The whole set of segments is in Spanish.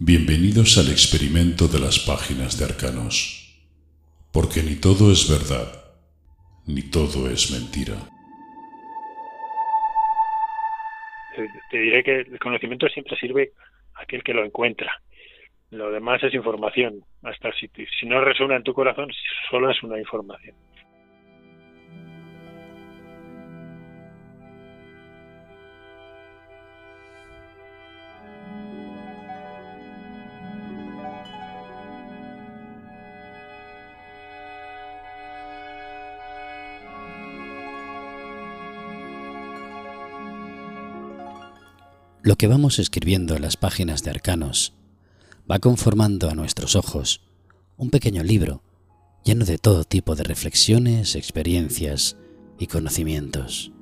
Bienvenidos al experimento de las páginas de Arcanos, porque ni todo es verdad, ni todo es mentira. Te diré que el conocimiento siempre sirve a aquel que lo encuentra. Lo demás es información. Hasta si, si no resuena en tu corazón, solo es una información. Lo que vamos escribiendo en las páginas de Arcanos va conformando a nuestros ojos un pequeño libro lleno de todo tipo de reflexiones, experiencias y conocimientos.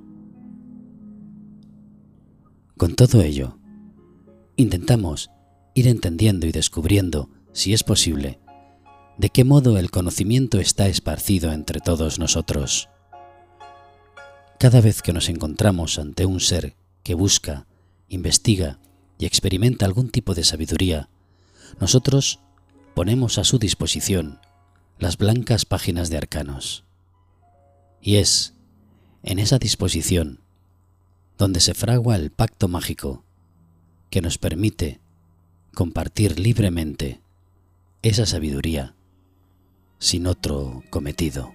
Con todo ello, intentamos ir entendiendo y descubriendo, si es posible, de qué modo el conocimiento está esparcido entre todos nosotros. Cada vez que nos encontramos ante un ser que busca investiga y experimenta algún tipo de sabiduría, nosotros ponemos a su disposición las blancas páginas de arcanos. Y es en esa disposición donde se fragua el pacto mágico que nos permite compartir libremente esa sabiduría sin otro cometido.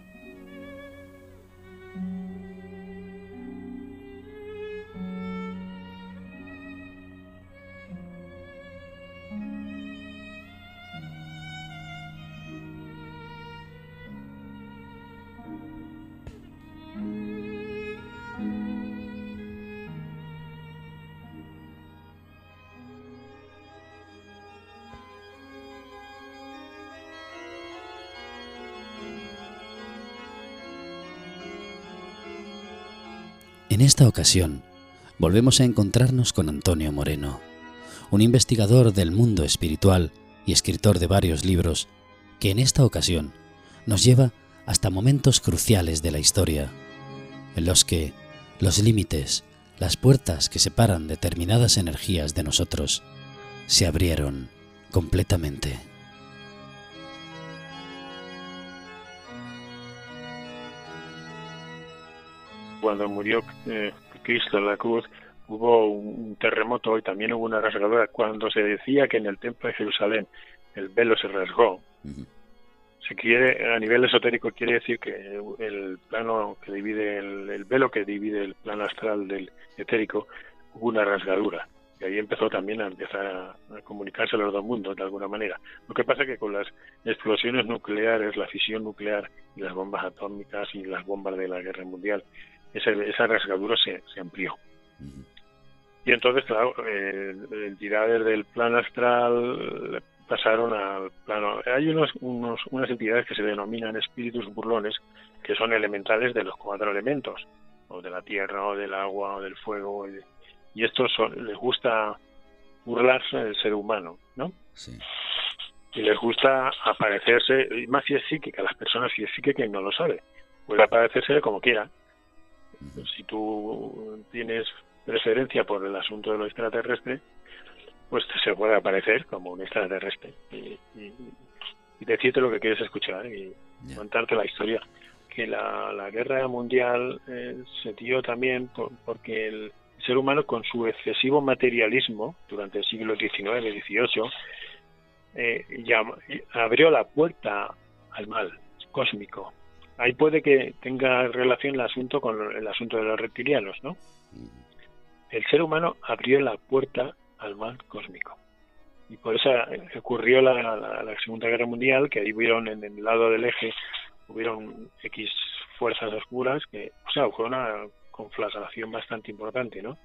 En esta ocasión, volvemos a encontrarnos con Antonio Moreno, un investigador del mundo espiritual y escritor de varios libros, que en esta ocasión nos lleva hasta momentos cruciales de la historia, en los que los límites, las puertas que separan determinadas energías de nosotros, se abrieron completamente. Cuando murió eh, Cristo en la cruz, hubo un terremoto y también hubo una rasgadura. Cuando se decía que en el templo de Jerusalén el velo se rasgó, se quiere, a nivel esotérico quiere decir que el plano que divide, el, velo que divide el plano astral del etérico, hubo una rasgadura. Y ahí empezó también a empezar a, comunicarse los dos mundos de alguna manera. Lo que pasa es que con las explosiones nucleares, la fisión nuclear y las bombas atómicas y las bombas de la guerra mundial, esa rasgadura se, amplió. Y entonces, claro, eh, entidades del plano astral pasaron al plano. Hay unos, unos, unas entidades que se denominan espíritus burlones, que son elementales de los cuatro elementos, o de la tierra, o del agua, o del fuego. Y, estos les gusta burlarse del ser humano, ¿no? Sí. Y les gusta aparecerse, y más si es psíquica, las personas si es psíquica no lo sabe, puede aparecerse como quiera si tú tienes preferencia por el asunto de lo extraterrestre, pues se puede aparecer como un extraterrestre y, decirte lo que quieres escuchar y contarte la historia. Que la, guerra mundial eh, se dio también porque el ser humano con su excesivo materialismo durante el siglo XIX, XVIII, eh, ya abrió la puerta al mal cósmico ahí puede que tenga relación el asunto con el asunto de los reptilianos, ¿no? El ser humano abrió la puerta al mal cósmico. Y por eso ocurrió la, Segunda Guerra Mundial, que ahí hubieron en el lado del eje, hubieron X fuerzas oscuras, que, o sea, fue una conflagración bastante importante, ¿no?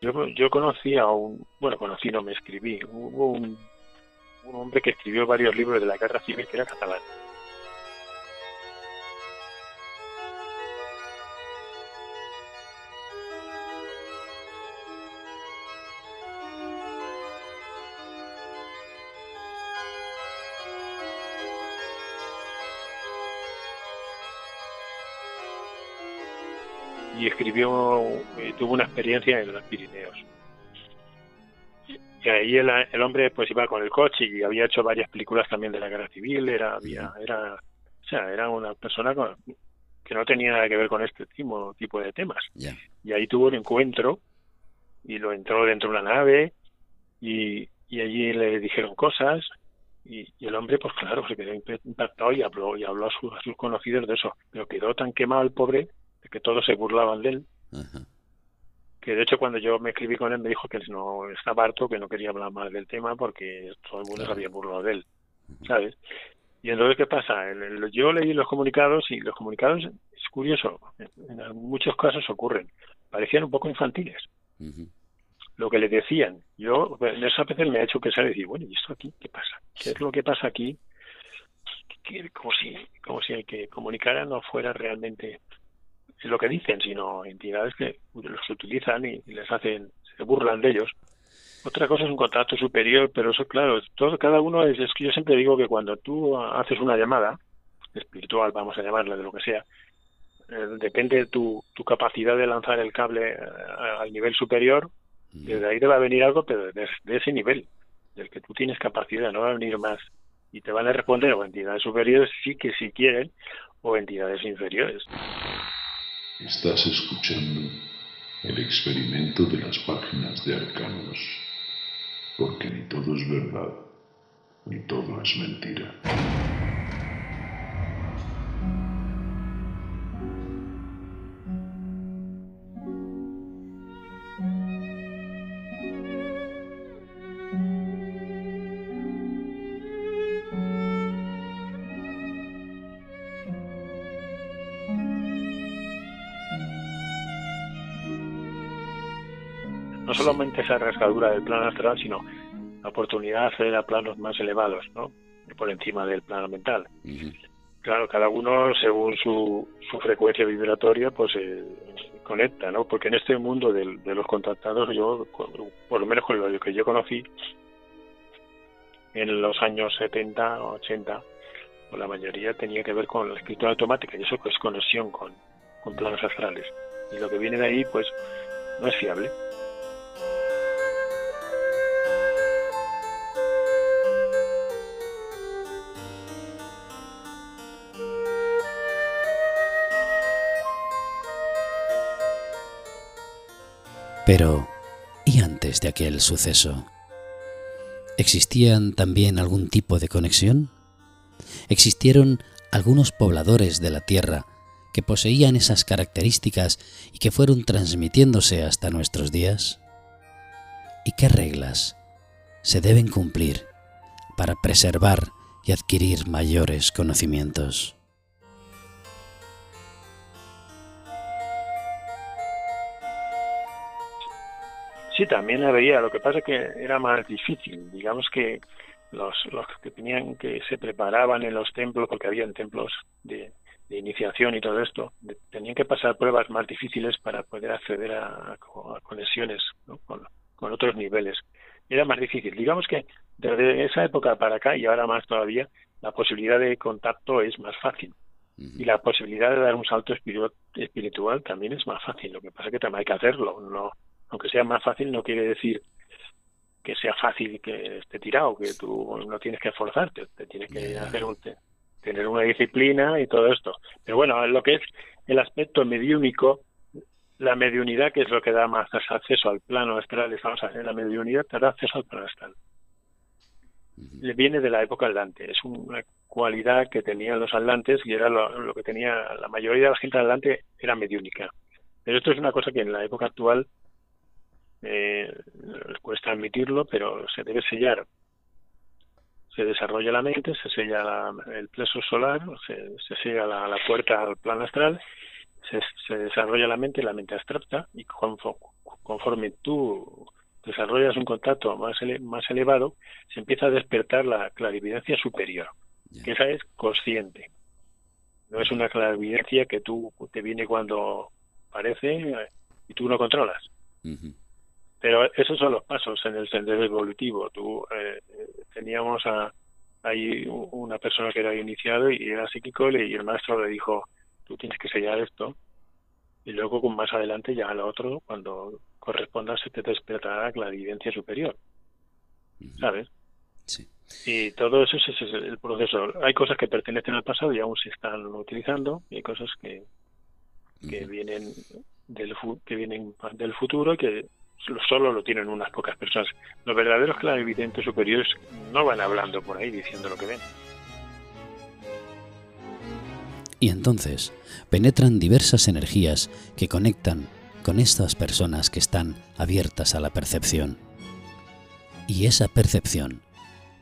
Yo, yo conocí a un, bueno, conocí, no me escribí, hubo un, un hombre que escribió varios libros de la guerra civil que era catalán y escribió, y tuvo una experiencia en los Pirineos. y ahí el, el, hombre pues iba con el coche y había hecho varias películas también de la guerra civil era había era o sea era una persona que no tenía nada que ver con este tipo tipo de temas. Y ahí tuvo un encuentro y lo entró dentro de una nave y, y allí le dijeron cosas y, el hombre pues claro se quedó impactado y habló y habló a, a sus conocidos de eso. Pero quedó tan quemado el pobre que todos se burlaban de él que de hecho cuando yo me escribí con él me dijo que no estaba harto, que no quería hablar más del tema porque todo el mundo se había burlado de él, ¿sabes? Y entonces, ¿qué pasa? Yo leí los comunicados y los comunicados, es curioso, en muchos casos ocurren, parecían un poco infantiles. Lo que le decían, yo en esas veces me ha hecho pensar y decir, bueno, ¿y esto aquí qué pasa? ¿Qué es lo que pasa aquí? como si como si el que comunicara no fuera realmente lo que dicen, sino entidades que los utilizan y, les hacen, se burlan de ellos. Otra cosa es un contacto superior, pero eso, claro, todo, cada uno es, es que yo siempre digo que cuando tú haces una llamada, espiritual, vamos a llamarla de lo que sea, eh, depende de tu, tu capacidad de lanzar el cable eh, al nivel superior, desde ahí te va a venir algo, pero de, ese nivel, del que tú tienes capacidad, no va a venir más. Y te van a responder o entidades superiores sí que si quieren, o entidades inferiores. Estás escuchando el experimento de las páginas de Arcanos, porque ni todo es verdad, ni todo es mentira. Solamente esa rasgadura del plano astral, sino la oportunidad de acceder a planos más elevados, ¿no? Por encima del plano mental. Claro, cada uno según su, su frecuencia vibratoria, pues eh, conecta, ¿no? Porque en este mundo de, los contactados, yo, por lo menos con lo que yo conocí, en los años 70, 80, pues la mayoría tenía que ver con la escritura automática y eso es conexión con, con planos astrales. Y lo que viene de ahí, pues, no es fiable. Pero, ¿y antes de aquel suceso? ¿Existían también algún tipo de conexión? ¿Existieron algunos pobladores de la Tierra que poseían esas características y que fueron transmitiéndose hasta nuestros días? ¿Y qué reglas se deben cumplir para preservar y adquirir mayores conocimientos? Sí, también había. Lo que pasa es que era más difícil. Digamos que los, los que tenían que se preparaban en los templos, porque habían templos de, iniciación y todo esto, tenían que pasar pruebas más difíciles para poder acceder a, conexiones con, con, otros niveles. Era más difícil. Digamos que desde esa época para acá y ahora más todavía, la posibilidad de contacto es más fácil. Y la posibilidad de dar un salto espiritual también es más fácil. Lo que pasa es que también hay que hacerlo. No, aunque sea más fácil, no quiere decir que sea fácil que esté tirado, que tú no tienes que esforzarte, te tienes que hacer un, tener una disciplina y todo esto. Pero bueno, lo que es el aspecto mediúnico, la mediunidad, que es lo que da más acceso al plano astral, estamos haciendo la mediunidad, te da acceso al plano astral. Le viene de la época atlante, es una cualidad que tenían los atlantes y era lo, lo que tenía la mayoría de la gente atlante era mediúnica. Pero esto es una cosa que en la época actual eh, cuesta admitirlo, pero se debe sellar. Se desarrolla la mente, se sella el plexo solar, se, se sella la, puerta al plano astral, se, desarrolla la mente, la mente abstracta, y conforme, tú desarrollas un contacto más, más elevado, se empieza a despertar la clarividencia superior, que esa es consciente. No es una clarividencia que tú te viene cuando parece y tú no controlas. Pero esos son los pasos en el sendero evolutivo. Tú eh, teníamos a, ahí una persona que era iniciado y era psíquico y el maestro le dijo, tú tienes que sellar esto. Y luego más adelante ya lo otro, cuando corresponda, se te despertará la evidencia superior. ¿sabes? Sí. Y todo eso es, el proceso. Hay cosas que pertenecen al pasado y aún se están utilizando, y hay cosas que, que vienen del que vienen del futuro y que solo lo tienen unas pocas personas. Los verdaderos clarividentes superiores no van hablando por ahí diciendo lo que ven. Y entonces penetran diversas energías que conectan con estas personas que están abiertas a la percepción. Y esa percepción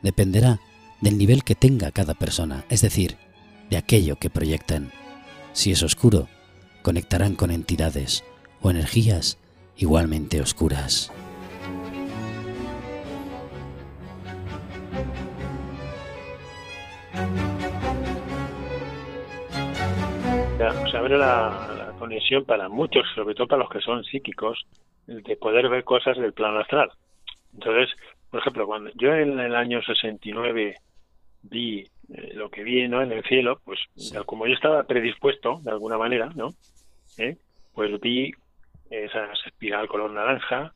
dependerá del nivel que tenga cada persona, es decir, de aquello que proyecten. Si es oscuro, conectarán con entidades o energías igualmente oscuras. Se abre la, conexión para muchos, sobre todo para los que son psíquicos, de poder ver cosas del plano astral. Entonces, por ejemplo, cuando yo en el año 69 vi eh, lo que vi ¿no? en el cielo, pues como yo estaba predispuesto de alguna manera, ¿no? ¿Eh? Pues vi esa espiral color naranja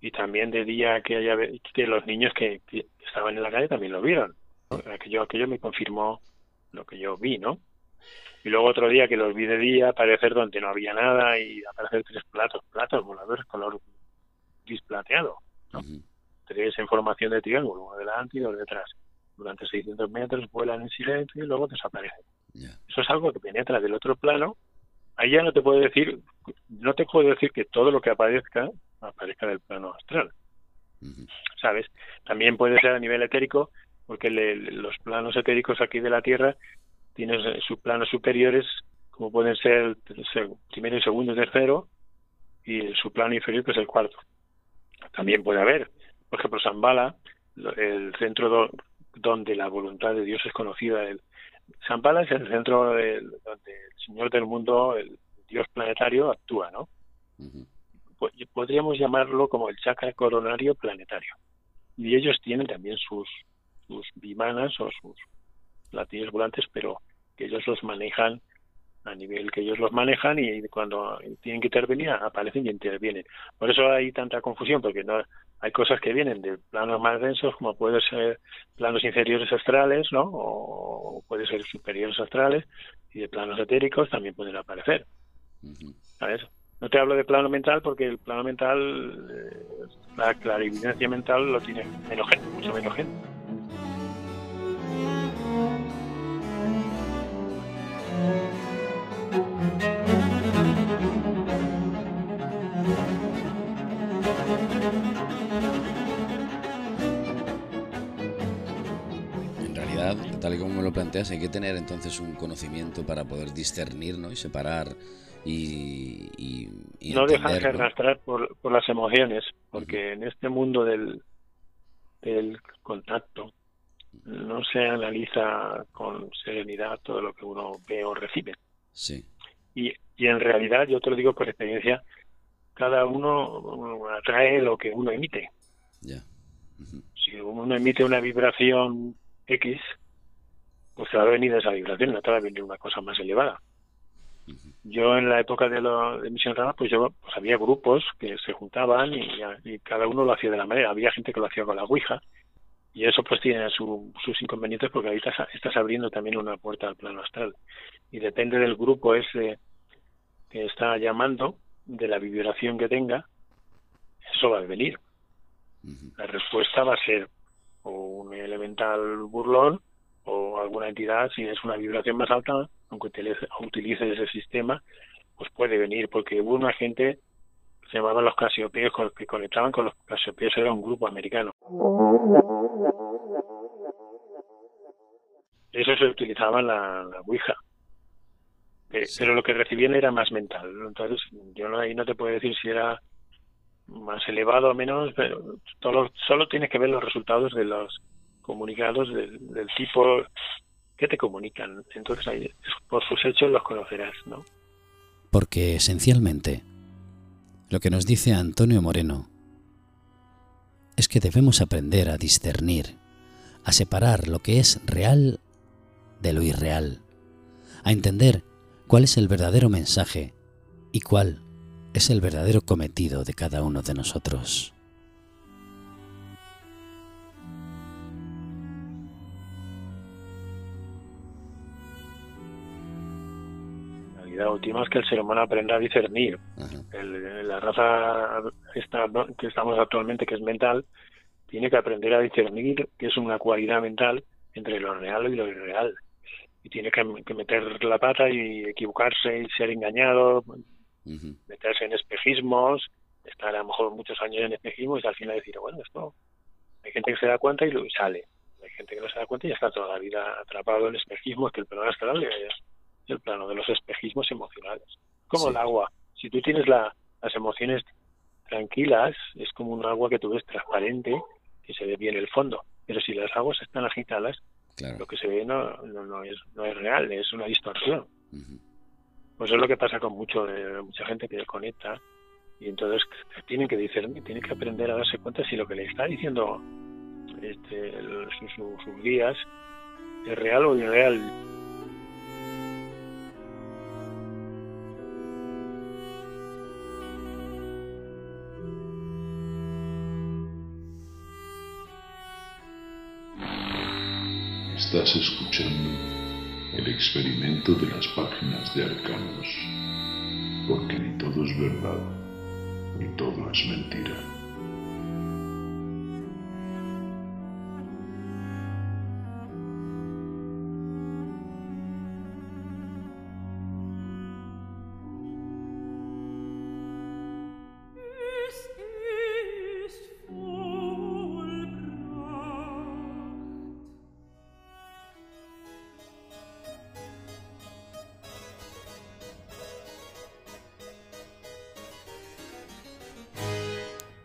y también de día que haya que los niños que, estaban en la calle también lo vieron aquello aquello me confirmó lo que yo vi no y luego otro día que los vi de día aparecer donde no había nada y aparecer tres platos platos voladores color gris plateado ¿no? tres en formación de triángulo uno delante y dos detrás. Durante 600 metros vuelan en silencio y luego desaparecen. Eso es algo que penetra del otro plano ahí ya no te puedo decir, no te puedo decir que todo lo que aparezca aparezca del plano astral. ¿Sabes? También puede ser a nivel etérico, porque los planos etéricos aquí de la Tierra tienen sus planos superiores, como pueden ser el primero, y segundo y tercero, y su plano inferior, que es el cuarto. También puede haber, por ejemplo, Zambala, el centro donde la voluntad de Dios es conocida, el, Pala es el centro donde el Señor del mundo, el Dios planetario, actúa, ¿no? Podríamos llamarlo como el chakra coronario planetario. Y ellos tienen también sus, sus bimanas o sus platillos volantes, pero que ellos los manejan a nivel que ellos los manejan y cuando tienen que intervenir aparecen y intervienen. Por eso hay tanta confusión, porque no hay cosas que vienen de planos más densos, como pueden ser planos inferiores astrales, ¿no? O puede ser superiores astrales, y de planos etéricos también pueden aparecer. ¿Sabes? No te hablo de plano mental porque el plano mental, eh, la clarividencia mental lo tiene menos gente, mucho menos gente. En realidad, tal y como me lo planteas, hay que tener entonces un conocimiento para poder discernir ¿no? y separar y, no dejarse arrastrar por, por, las emociones, porque en este mundo del, del contacto no se analiza con serenidad todo lo que uno ve o recibe. Sí. Y, y en realidad, yo te lo digo por experiencia, cada uno atrae lo que uno emite. Si uno emite una vibración X, pues te va a venir esa vibración, no te va a venir una cosa más elevada. Yo en la época de, la de Misión Rama, pues yo pues había grupos que se juntaban y, cada uno lo hacía de la manera. Había gente que lo hacía con la Ouija y eso pues tiene sus inconvenientes porque ahorita estás abriendo también una puerta al plano astral. Y depende del grupo ese que está llamando, de la vibración que tenga, eso va a venir. La respuesta va a ser o un elemental burlón o alguna entidad, si es una vibración más alta, aunque utilice, ese sistema, pues puede venir, porque hubo una gente se llamaban los Casiopeos que conectaban con los Casiopeos, era un grupo americano. Eso se utilizaba en la, la Ouija pero lo que recibían era más mental. Entonces, yo no, ahí no te puedo decir si era más elevado o menos, pero todo, solo tienes que ver los resultados de los comunicados del, tipo que te comunican. Entonces, ahí, por sus hechos los conocerás, ¿no? Porque esencialmente, lo que nos dice Antonio Moreno es que debemos aprender a discernir, a separar lo que es real de lo irreal, a entender cuál es el verdadero mensaje y cuál es el verdadero cometido de cada uno de nosotros. Finalidad última es que el ser humano aprenda a discernir. la raza esta, que estamos actualmente, que es mental, tiene que aprender a discernir que es una cualidad mental entre lo real y lo irreal. Y tiene que, meter la pata y equivocarse y ser engañado, meterse en espejismos, estar a lo mejor muchos años en espejismos y al final decir, bueno, esto hay gente que se da cuenta y, lo, sale. Hay gente que no se da cuenta y ya está toda la vida atrapado en espejismos, que el astral es el plano de los espejismos emocionales. Como el agua. Si tú tienes las emociones tranquilas, es como un agua que tú ves transparente que se ve bien el fondo. Pero si las aguas están agitadas, lo que se ve no, no, es, no es real, es una distorsión. Pues es lo que pasa con mucho de mucha gente que conecta y entonces tienen que discernir, tienen que aprender a darse cuenta si lo que le está diciendo este, sus guías es real o irreal. Estás escuchando el experimento de las páginas de Arcanos, porque ni todo es verdad, ni todo es mentira.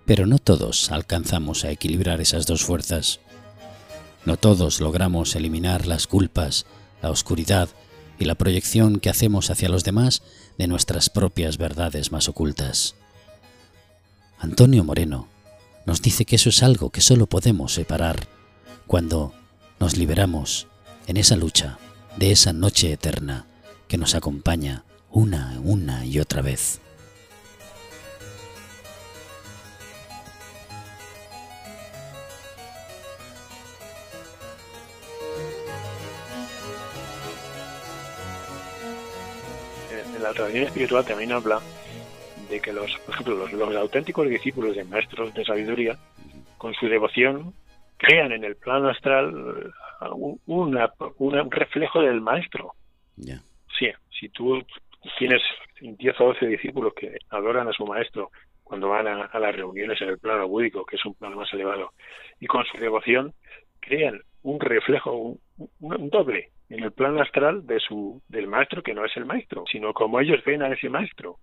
Pero no todos alcanzamos a equilibrar esas dos fuerzas. No todos logramos eliminar las culpas, la oscuridad y la proyección que hacemos hacia los demás de nuestras propias verdades más ocultas. Antonio Moreno nos dice que eso es algo que solo podemos separar cuando nos liberamos en esa lucha de esa noche eterna que nos acompaña una, una y otra vez. La tradición espiritual también habla de que los, por ejemplo, los, auténticos discípulos de maestros de sabiduría, con su devoción, crean en el plano astral un, un reflejo del maestro. Sí, si tú tienes 10 o 12 discípulos que adoran a su maestro cuando van a, las reuniones en el plano búdico, que es un plano más elevado, y con su devoción crean un reflejo, un doble en el plano astral de su del maestro que no es el maestro, sino como ellos ven a ese maestro.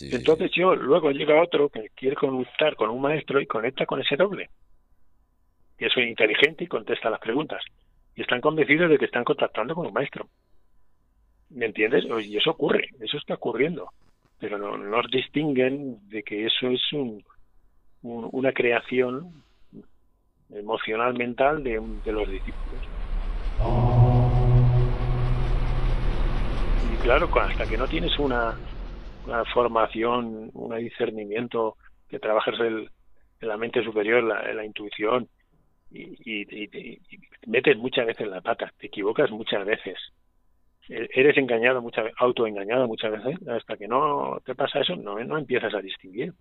Entonces yo luego llega otro que quiere conectar con un maestro y conecta con ese doble. Y es inteligente y contesta las preguntas. Y están convencidos de que están contactando con un maestro. ¿Me entiendes? Y eso ocurre, eso está ocurriendo. Pero no nos distinguen de que eso es un, una creación emocional mental de, de los discípulos. Claro, hasta que no tienes una, formación, un discernimiento, que trabajas el, en la mente superior, la, la intuición, y, y, metes muchas veces la pata, te equivocas muchas veces. E, eres engañado muchas veces, autoengañado muchas veces, hasta que no te pasa eso, no, no empiezas a distinguir.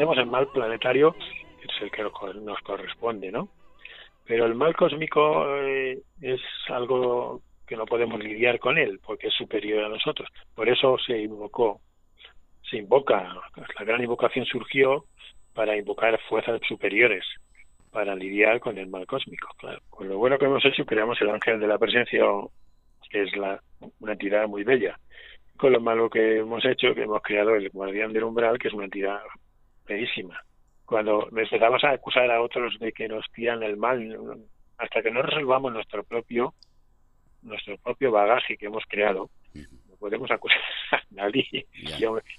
Tenemos el mal planetario, que es el que nos corresponde, ¿no? Pero el mal cósmico eh, es algo que no podemos lidiar con él porque es superior a nosotros. Por eso se invocó, se invoca, la gran invocación surgió para invocar fuerzas superiores para lidiar con el mal cósmico. Claro. Con lo bueno que hemos hecho, creamos el ángel de la presencia, que es la, una entidad muy bella. Con lo malo que hemos hecho, que hemos creado el guardián del umbral, que es una entidad bellísima. Cuando empezamos a acusar a otros de que nos tiran el mal, hasta que no resolvamos nuestro propio, nuestro propio bagaje que hemos creado, no podemos acusar a nadie.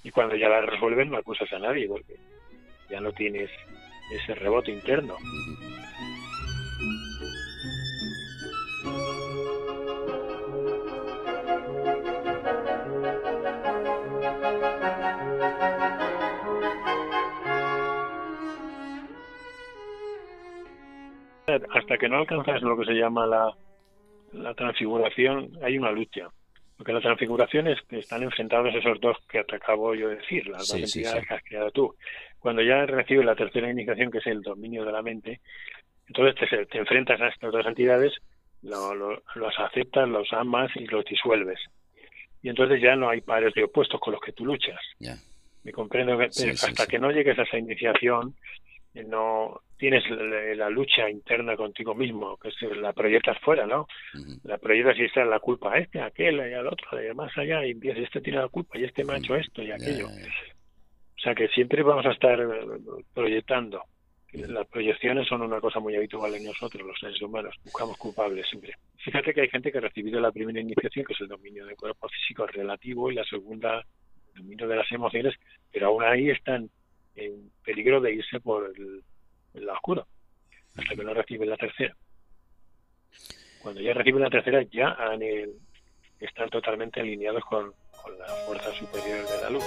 Y, cuando ya la resuelven, no acusas a nadie, porque ya no tienes ese rebote interno. Hasta que no alcanzas lo que se llama la, la transfiguración, hay una lucha. Porque la transfiguración es que están enfrentados esos dos que te acabo yo de decir, las dos entidades que has creado tú. Cuando ya recibes la tercera iniciación, que es el dominio de la mente, entonces te, enfrentas a estas dos entidades, lo, los aceptas, los amas y los disuelves. Y entonces ya no hay pares de opuestos con los que tú luchas. Me comprendo que hasta que no llegues a esa iniciación, no tienes la, lucha interna contigo mismo, que la proyectas fuera, ¿no? La proyectas y está la culpa a este, a aquel y al otro, de más allá, y empiezas, este tiene la culpa y este me ha hecho esto y aquello. O sea que siempre vamos a estar eh, proyectando. Las proyecciones son una cosa muy habitual en nosotros, los seres humanos. Buscamos culpables siempre. Fíjate que hay gente que ha recibido la primera iniciación, que es el dominio del cuerpo físico relativo, y la segunda, el dominio de las emociones, pero aún ahí están en peligro de irse por el, lado oscuro, hasta que no reciben la tercera. Cuando ya reciben la tercera, ya están totalmente alineados con, con la fuerza superior de la luz.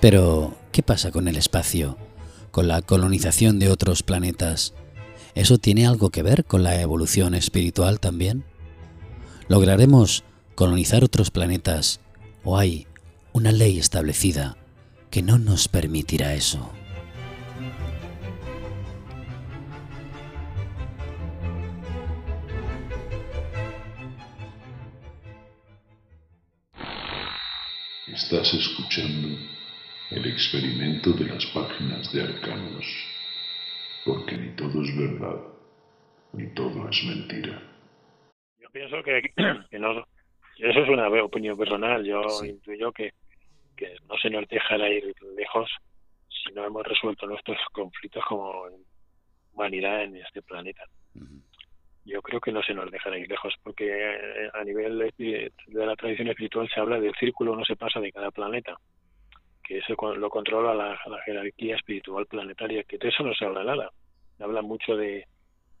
Pero ¿Qué pasa con el espacio? ¿Con la colonización de otros planetas? ¿Eso tiene algo que ver con la evolución espiritual también? ¿Lograremos colonizar otros planetas o hay una ley establecida que no nos permitirá eso? Estás escuchando el experimento de las páginas de arcanos, porque ni todo es verdad, ni todo es mentira. Yo pienso que, no, eso es una opinión personal, yo intuyo que, que no se nos dejará ir lejos si no hemos resuelto nuestros conflictos como humanidad en este planeta. Yo creo que no se nos dejará ir lejos, porque eh, a nivel de la tradición espiritual se habla del círculo, no se pasa de cada planeta que eso lo controla la, jerarquía espiritual planetaria, que de eso no se habla nada. Habla mucho de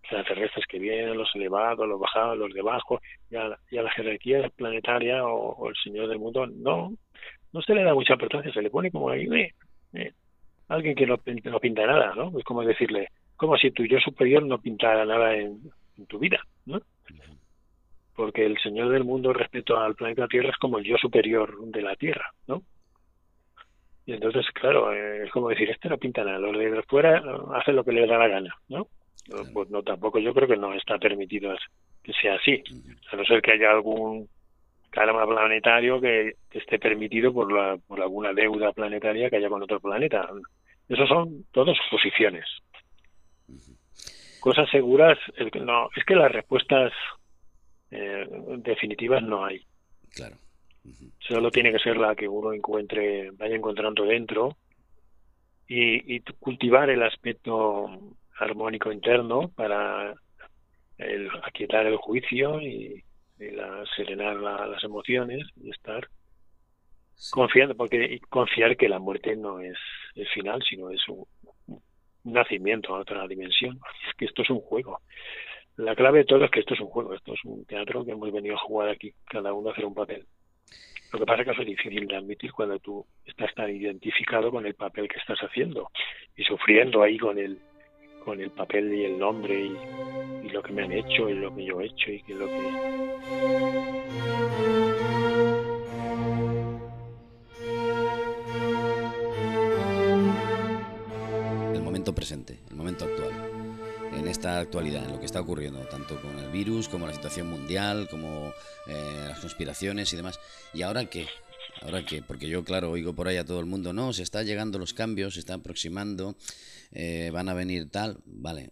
extraterrestres que vienen, los elevados, los bajados, los de abajo, y a, la jerarquía planetaria o, el Señor del mundo no no se le da mucha importancia, se le pone como ahí, eh, eh, alguien que no, no, pinta nada, ¿no? Es como decirle, como si tu yo superior no pintara nada en, en tu vida, ¿no? Porque el Señor del mundo respecto al planeta Tierra es como el yo superior de la Tierra, ¿no? Y entonces, claro, eh, es como decir, este no pinta nada, los de fuera hacen lo que les da la gana, ¿no? Pues no, tampoco yo creo que no está permitido que sea así, a no ser que haya algún karma planetario que, esté permitido por, la, por alguna deuda planetaria que haya con otro planeta. Esos son todos suposiciones. Cosas seguras, no, es que las respuestas eh, definitivas no hay. Claro. Solo tiene que ser la que uno encuentre, vaya encontrando dentro y, cultivar el aspecto armónico interno para el, aquietar el juicio y, la, serenar las emociones y estar confiando, porque confiar que la muerte no es el final, sino es un, nacimiento a otra dimensión. Es que esto es un juego. La clave de todo es que esto es un juego, esto es un teatro que hemos venido a jugar aquí, cada uno a hacer un papel. Lo que pasa es que es difícil de admitir cuando tú estás tan identificado con el papel que estás haciendo y sufriendo ahí con el con el papel y el nombre y, y lo que me han hecho y lo que yo he hecho y que lo que el momento presente, el momento actual en esta actualidad, en lo que está ocurriendo, tanto con el virus como la situación mundial, como eh, las conspiraciones y demás. ¿Y ahora qué? ¿Ahora qué? Porque yo, claro, oigo por ahí a todo el mundo, no, se está llegando los cambios, se están aproximando, eh, van a venir tal, vale.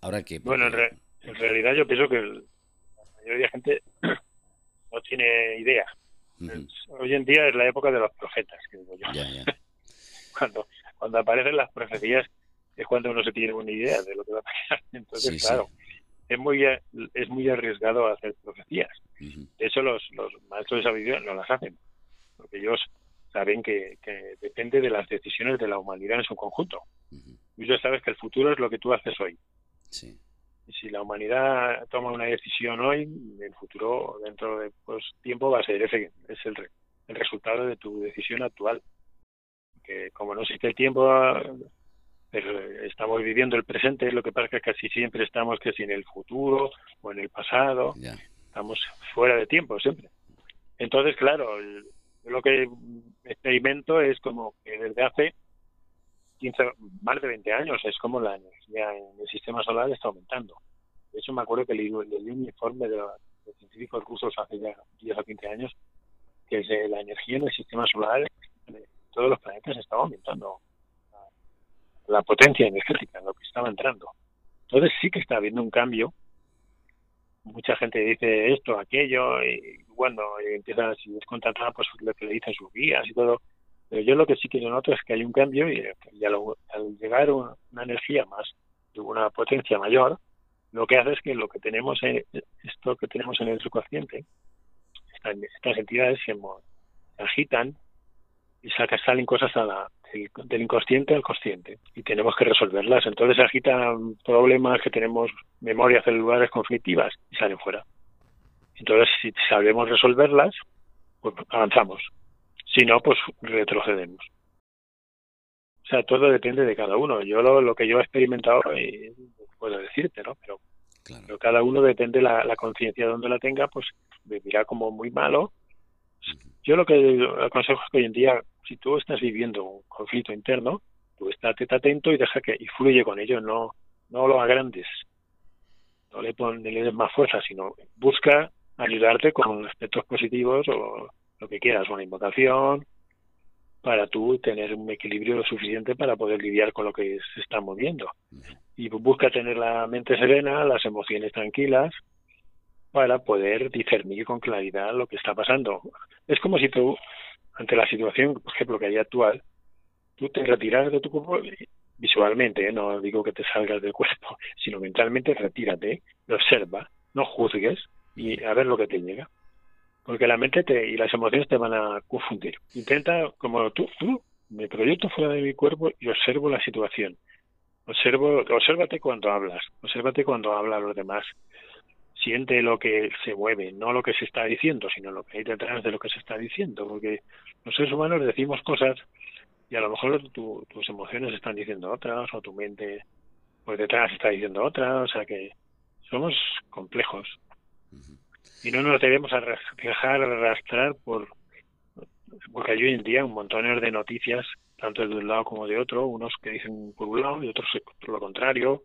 ¿Ahora qué? Bueno, en, realidad yo pienso que la mayoría de gente no tiene idea. Hoy en día es la época de los profetas, que digo yo. cuando, cuando aparecen las profecías es cuando uno se tiene una idea de lo que va a pasar. Entonces, claro, es muy es muy arriesgado hacer profecías. De hecho, los, los maestros de sabiduría no las hacen, porque ellos saben que, depende de las decisiones de la humanidad en su conjunto. Y tú sabes que el futuro es lo que tú haces hoy. Y si la humanidad toma una decisión hoy, el futuro dentro de pues, tiempo va a ser ese, es el, el resultado de tu decisión actual. Que como no existe el tiempo estamos viviendo el presente, lo que pasa es que casi siempre estamos que si en el futuro o en el pasado, estamos fuera de tiempo siempre. Entonces, claro, lo que experimento es como que desde hace 15, más de 20 años es como la energía en el sistema solar está aumentando. De hecho, me acuerdo que leí, leí un informe de, de, científicos rusos hace ya 10 o 15 años que la energía en el sistema solar, todos los planetas estaba aumentando la potencia energética, lo que estaba entrando. Entonces sí que está habiendo un cambio. Mucha gente dice esto, aquello, y bueno, empieza, si es contratada, pues lo que le dicen sus guías y todo. Pero yo lo que sí que noto es que hay un cambio y, al llegar una, energía más, una potencia mayor, lo que hace es que lo que tenemos, en, esto que tenemos en el subconsciente, estas entidades se, agitan y salen cosas a la, del inconsciente al consciente y tenemos que resolverlas. Entonces se agitan problemas que tenemos memorias celulares conflictivas y salen fuera. Entonces, si sabemos resolverlas, pues avanzamos. Si no, pues retrocedemos. O sea, todo depende de cada uno. Yo lo, lo que yo he experimentado, y puedo decirte, ¿no? Pero, pero cada uno depende la, la conciencia donde la tenga, pues me mira como muy malo. Yo lo que aconsejo es que hoy en día si tú estás viviendo un conflicto interno, tú estate atento y deja que y fluye con ello, no, no lo agrandes, no le pones más fuerza, sino busca ayudarte con aspectos positivos o lo que quieras, una invocación, para tú tener un equilibrio suficiente para poder lidiar con lo que se está moviendo. Y busca tener la mente serena, las emociones tranquilas, para poder discernir con claridad lo que está pasando. Es como si tú ante la situación, por ejemplo, que hay actual, tú te retiras de tu cuerpo visualmente, ¿eh? no digo que te salgas del cuerpo, sino mentalmente retírate, observa, no juzgues y a ver lo que te llega. Porque la mente te, y las emociones te van a confundir. Intenta, como tú, tú, me proyecto fuera de mi cuerpo y observo la situación. Observo, obsérvate cuando hablas, obsérvate cuando hablan los demás siente lo que se mueve, no lo que se está diciendo, sino lo que hay detrás de lo que se está diciendo, porque los seres humanos decimos cosas y a lo mejor tus emociones están diciendo otras o tu mente pues detrás está diciendo otra, o sea que somos complejos y no nos debemos dejar arrastrar por porque hay hoy en día un montón de noticias tanto de un lado como de otro, unos que dicen por un lado y otros por lo contrario.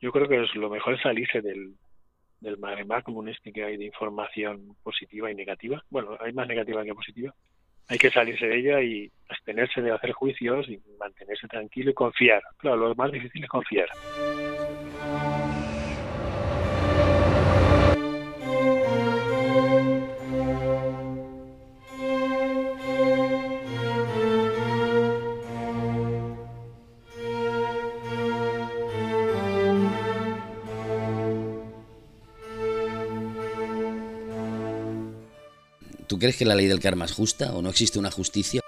Yo creo que es lo mejor es salirse del, del mare común este que hay de información positiva y negativa. Bueno, hay más negativa que positiva. Hay que salirse de ella y abstenerse de hacer juicios y mantenerse tranquilo y confiar. Claro, lo más difícil es confiar. ¿Tú crees que la ley del karma es justa o no existe una justicia?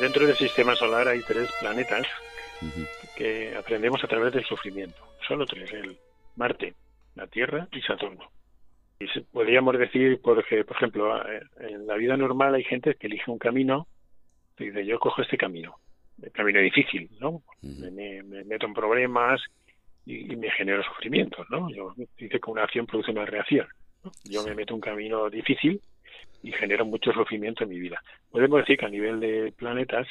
Dentro del sistema solar hay tres planetas que aprendemos a través del sufrimiento. Solo tres, el Marte, la Tierra y Saturno. Y podríamos decir, por, por ejemplo, eh, en la vida normal hay gente que elige un camino y dice, yo cojo este camino el camino difícil, ¿no? me, meto en problemas y, me genero sufrimiento, ¿no? Yo dice que una acción produce una reacción. Yo me meto en un camino difícil y genero mucho sufrimiento en mi vida. Podemos decir que a nivel de planetas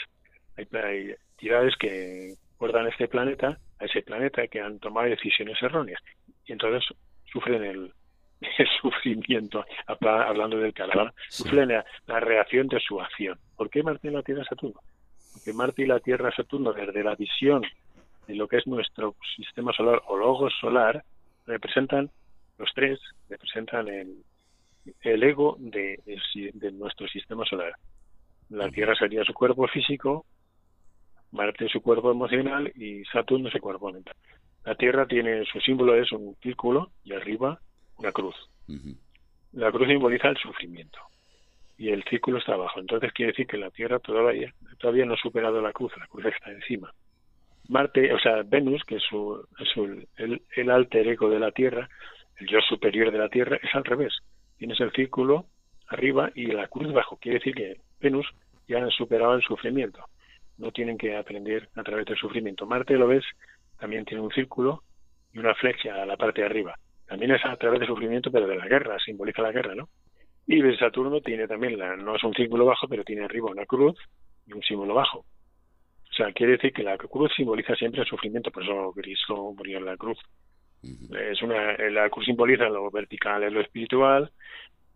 hay, entidades que guardan este planeta, a ese planeta que han tomado decisiones erróneas y entonces sufren el, sufrimiento, hablando del calor, sufren la, reacción de su acción. ¿Por qué Marte la Tierra Saturno? Que Marte y la Tierra Saturno, desde la visión de lo que es nuestro sistema solar o logos solar, representan, los tres, representan el, el ego de, de nuestro sistema solar. La Tierra sería su cuerpo físico, Marte su cuerpo emocional y Saturno su cuerpo mental. La Tierra tiene su símbolo es un círculo y arriba una cruz. La cruz simboliza el sufrimiento y el círculo está abajo. Entonces quiere decir que la Tierra todavía todavía no ha superado la cruz, la cruz está encima. Marte, o sea, Venus, que es, su, el, el alter ego de la Tierra, el yo superior de la Tierra, es al revés. Tienes el círculo arriba y la cruz abajo. Quiere decir que Venus ya ha superado el sufrimiento. No tienen que aprender a través del sufrimiento. Marte, lo ves, también tiene un círculo y una flecha a la parte de arriba. También es a través del sufrimiento, pero de la guerra, simboliza la guerra, ¿no? Y Saturno tiene también, la, no es un círculo bajo, pero tiene arriba una cruz y un símbolo bajo. O sea, quiere decir que la cruz simboliza siempre el sufrimiento, por eso Cristo murió en la cruz. Es una, la cruz simboliza lo vertical es lo espiritual,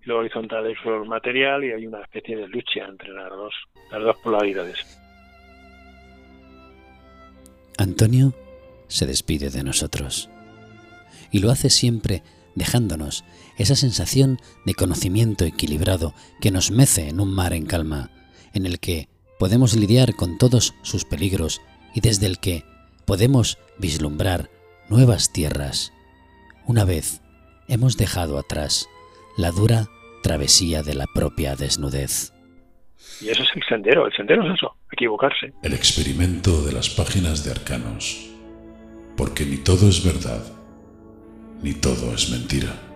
lo horizontal es lo material y hay una especie de lucha entre las dos, las dos polaridades. Antonio se despide de nosotros y lo hace siempre dejándonos esa sensación de conocimiento equilibrado que nos mece en un mar en calma, en el que podemos lidiar con todos sus peligros y desde el que podemos vislumbrar nuevas tierras, una vez hemos dejado atrás la dura travesía de la propia desnudez. Y eso es el sendero, el sendero es eso, equivocarse. El experimento de las páginas de Arcanos, porque ni todo es verdad, ni todo es mentira.